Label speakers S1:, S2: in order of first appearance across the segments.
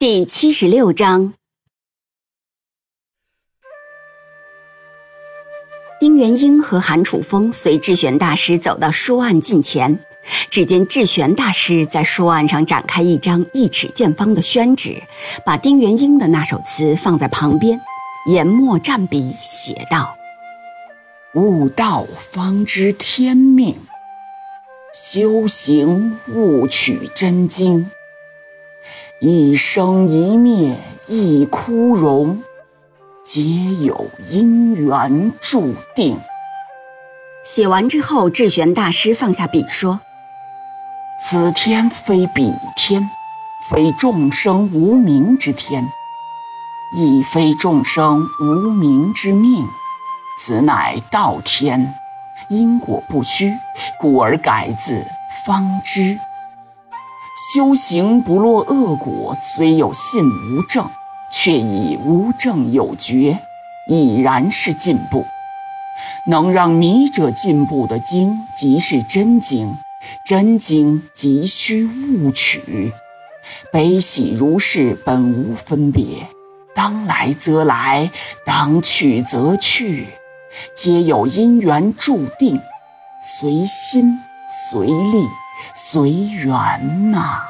S1: 第七十六章，丁元英和韩楚风随智玄大师走到书案近前，只见智玄大师在书案上展开一张一尺见方的宣纸，把丁元英的那首词放在旁边，研墨蘸笔写道：“
S2: 悟道方知天命，修行悟取真经。”一生一灭一枯荣，皆有因缘注定。
S1: 写完之后，智玄大师放下笔说：“
S2: 此天非彼天，非众生无名之天，亦非众生无名之命。此乃道天，因果不虚，故而改字方知。”修行不落恶果，虽有信无证，却已无证有觉，已然是进步。能让迷者进步的经，即是真经；真经即需悟取。悲喜如是，本无分别。当来则来，当去则去，皆有因缘注定，随心随力。随缘呐！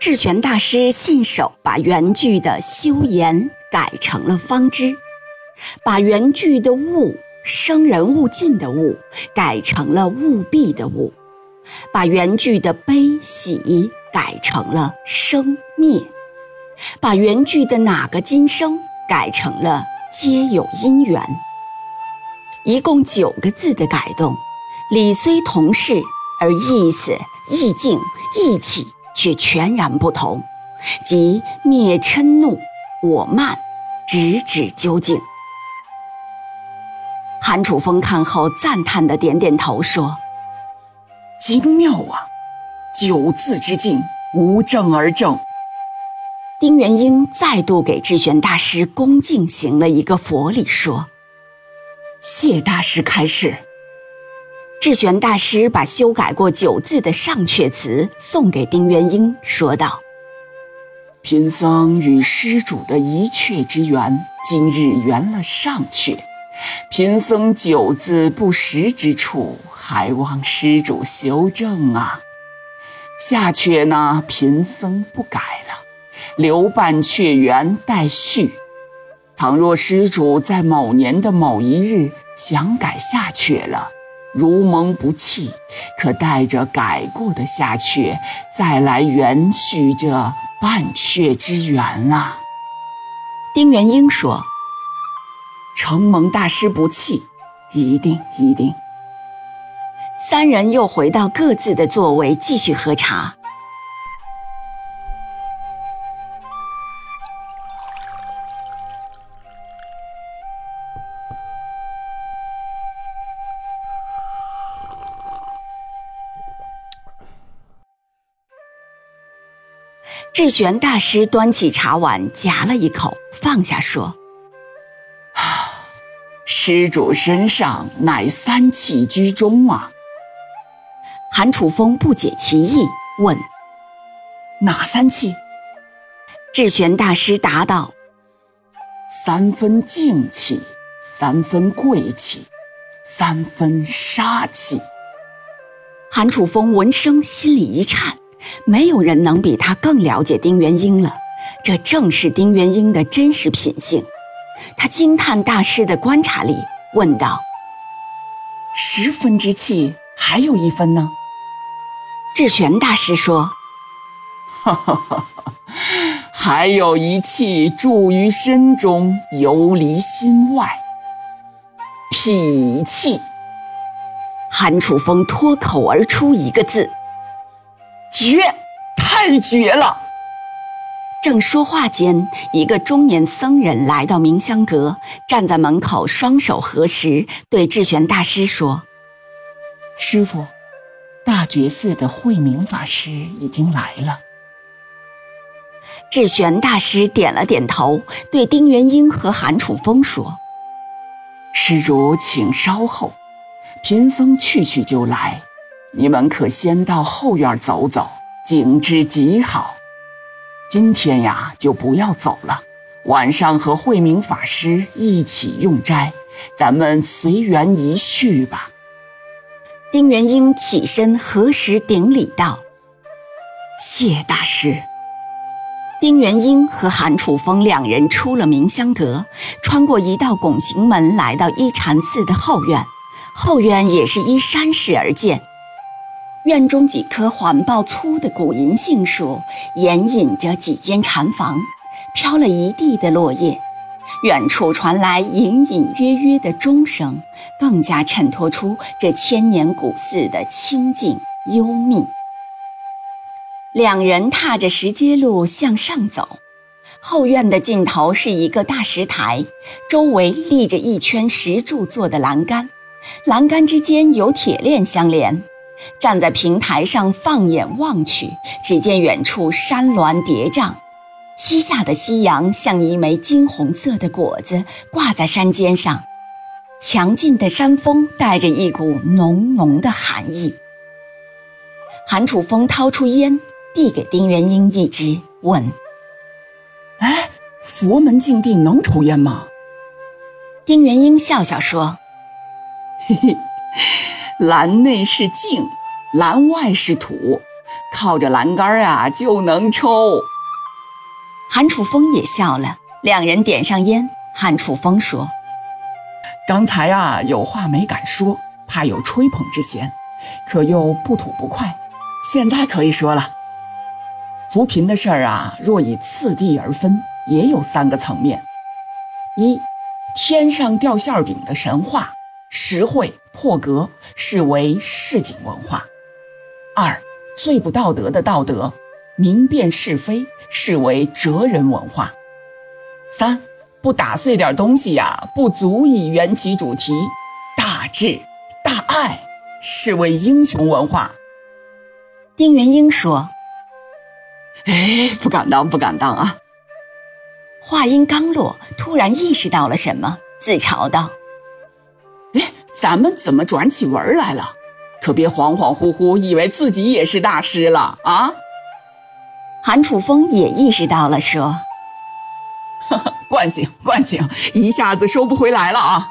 S1: 智玄大师信手把原句的“修言”改成了“方知”，把原句的“悟”生人勿近的“悟”改成了“务必”的“务”，把原句的“悲喜”改成了“生灭”，把原句的“哪个今生”改成了“皆有因缘”。一共九个字的改动，理虽同是。而意思、意境、意气却全然不同，即灭嗔怒、我慢，直指究竟。韩楚风看后赞叹的点点头说：“
S2: 精妙啊！九字之境，无证而正。”
S1: 丁元英再度给智玄大师恭敬行了一个佛礼，说：“
S2: 谢大师开示。”
S1: 智玄大师把修改过九字的上阙词送给丁元英，说道：“
S2: 贫僧与施主的一阙之缘，今日圆了上阙。贫僧九字不实之处，还望施主修正啊。下阙呢，贫僧不改了，留半阙缘待续。倘若施主在某年的某一日想改下阙了。”如蒙不弃，可带着改过的下阙，再来延续这半阙之缘啊。
S1: 丁元英说：“
S2: 承蒙大师不弃，一定一定。”
S1: 三人又回到各自的座位，继续喝茶。智玄大师端起茶碗，夹了一口，放下说：“啊
S2: 施主身上乃三气居中啊。”
S1: 韩楚风不解其意，问：“
S2: 哪三气？”
S1: 智玄大师答道：“
S2: 三分静气，三分贵气，三分杀气。”
S1: 韩楚风闻声，心里一颤。没有人能比他更了解丁元英了，这正是丁元英的真实品性。他惊叹大师的观察力，问道：“
S2: 十分之气，还有一分呢？”
S1: 智玄大师说：“
S2: 哈哈哈，还有一气住于身中，游离心外。脾气。”
S1: 韩楚风脱口而出一个字。
S2: 绝，太绝了！
S1: 正说话间，一个中年僧人来到明香阁，站在门口，双手合十，对智玄大师说：“
S2: 师傅，大觉寺的慧明法师已经来了。”
S1: 智玄大师点了点头，对丁元英和韩楚风说：“
S2: 施主，请稍后，贫僧去去就来。你们可先到后院走走，景致极好。”今天呀，就不要走了。晚上和慧明法师一起用斋，咱们随缘一叙吧。
S1: 丁元英起身合十顶礼道：“
S2: 谢大师。”
S1: 丁元英和韩楚风两人出了明香阁，穿过一道拱形门，来到一禅寺的后院。后院也是依山势而建。院中几棵环抱粗的古银杏树，掩隐着几间禅房，飘了一地的落叶。远处传来隐隐约约的钟声，更加衬托出这千年古寺的清静幽密。两人踏着石阶路向上走，后院的尽头是一个大石台，周围立着一圈石柱做的栏杆，栏杆之间有铁链相连。站在平台上，放眼望去，只见远处山峦叠嶂，西下的夕阳像一枚金红色的果子挂在山尖上。强劲的山风带着一股浓浓的寒意。韩楚风掏出烟，递给丁元英一支，问：“
S2: 哎，佛门禁地能抽烟吗？”
S1: 丁元英笑笑说：“
S2: 嘿嘿。”栏内是净，栏外是土，靠着栏杆啊就能抽。
S1: 韩楚风也笑了，两人点上烟。韩楚风说：“
S2: 刚才啊有话没敢说，怕有吹捧之嫌，可又不吐不快，现在可以说了。扶贫的事儿啊，若以次第而分，也有三个层面：一，天上掉馅饼的神话。”实惠破格视为市井文化；二最不道德的道德，明辨是非视为哲人文化；三不打碎点东西呀，不足以圆其主题，大智大爱视为英雄文化。
S1: 丁元英说：“
S2: 哎，不敢当，不敢当啊！”
S1: 话音刚落，突然意识到了什么，自嘲道。
S2: 哎，咱们怎么转起文来了？可别恍恍惚惚以为自己也是大师了啊！
S1: 韩楚风也意识到了，说：“
S2: 哈哈，惯性，惯性，一下子收不回来了啊！”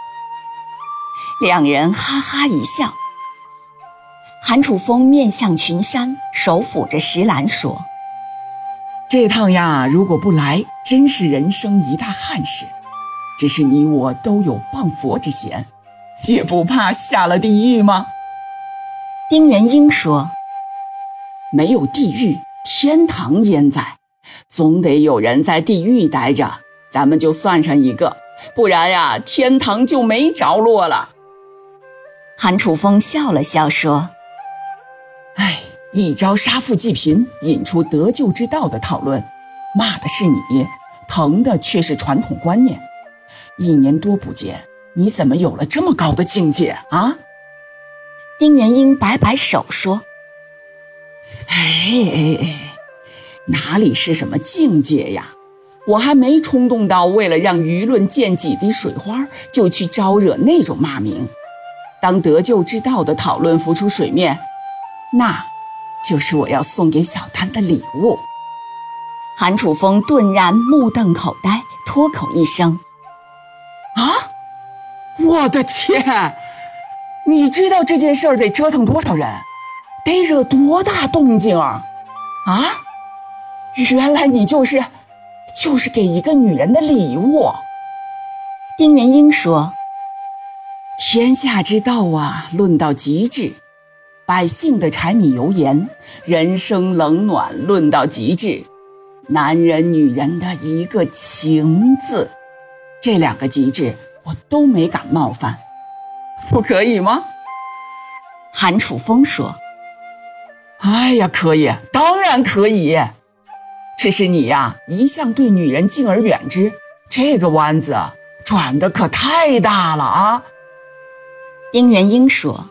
S1: 两人哈哈一笑。韩楚风面向群山，手抚着石栏说：“
S2: 这趟呀，如果不来，真是人生一大憾事。只是你我都有谤佛之嫌。”也不怕下了地狱吗？
S1: 丁元英说：“
S2: 没有地狱，天堂焉在？总得有人在地狱待着，咱们就算上一个，不然呀，天堂就没着落了。”
S1: 韩楚风笑了笑说：“
S2: 哎，一朝杀富济贫，引出得救之道的讨论，骂的是你，疼的却是传统观念。一年多不见。”你怎么有了这么高的境界啊？
S1: 丁元英摆摆手说：“
S2: 哎哎哎，哪里是什么境界呀？我还没冲动到为了让舆论溅几滴水花就去招惹那种骂名。当得救之道的讨论浮出水面，那就是我要送给小丹的礼物。”
S1: 韩楚风顿然目瞪口呆，脱口一声。
S2: 我的天！你知道这件事儿得折腾多少人，得惹多大动静啊？啊！原来你就是，就是给一个女人的礼物。
S1: 丁元英说：“
S2: 天下之道啊，论到极致；百姓的柴米油盐、人生冷暖，论到极致；男人女人的一个情字，这两个极致。”我都没敢冒犯，不可以吗？
S1: 韩楚风说：“
S2: 哎呀，可以，当然可以。只是你呀，一向对女人敬而远之，这个弯子转的可太大了啊！
S1: 丁元英说：“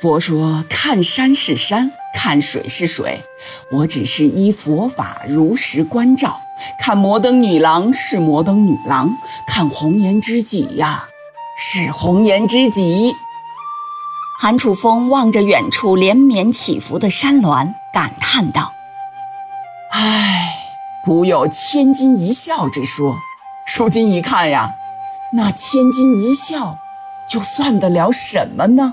S2: 佛说看山是山，看水是水，我只是依佛法如实关照。看摩登女郎是摩登女郎，看红颜知己呀，是红颜知己。”
S1: 韩楚风望着远处连绵起伏的山峦，感叹道：“
S2: 唉，古有千金一笑之说，如今一看呀，那千金一笑。”又算得了什么呢？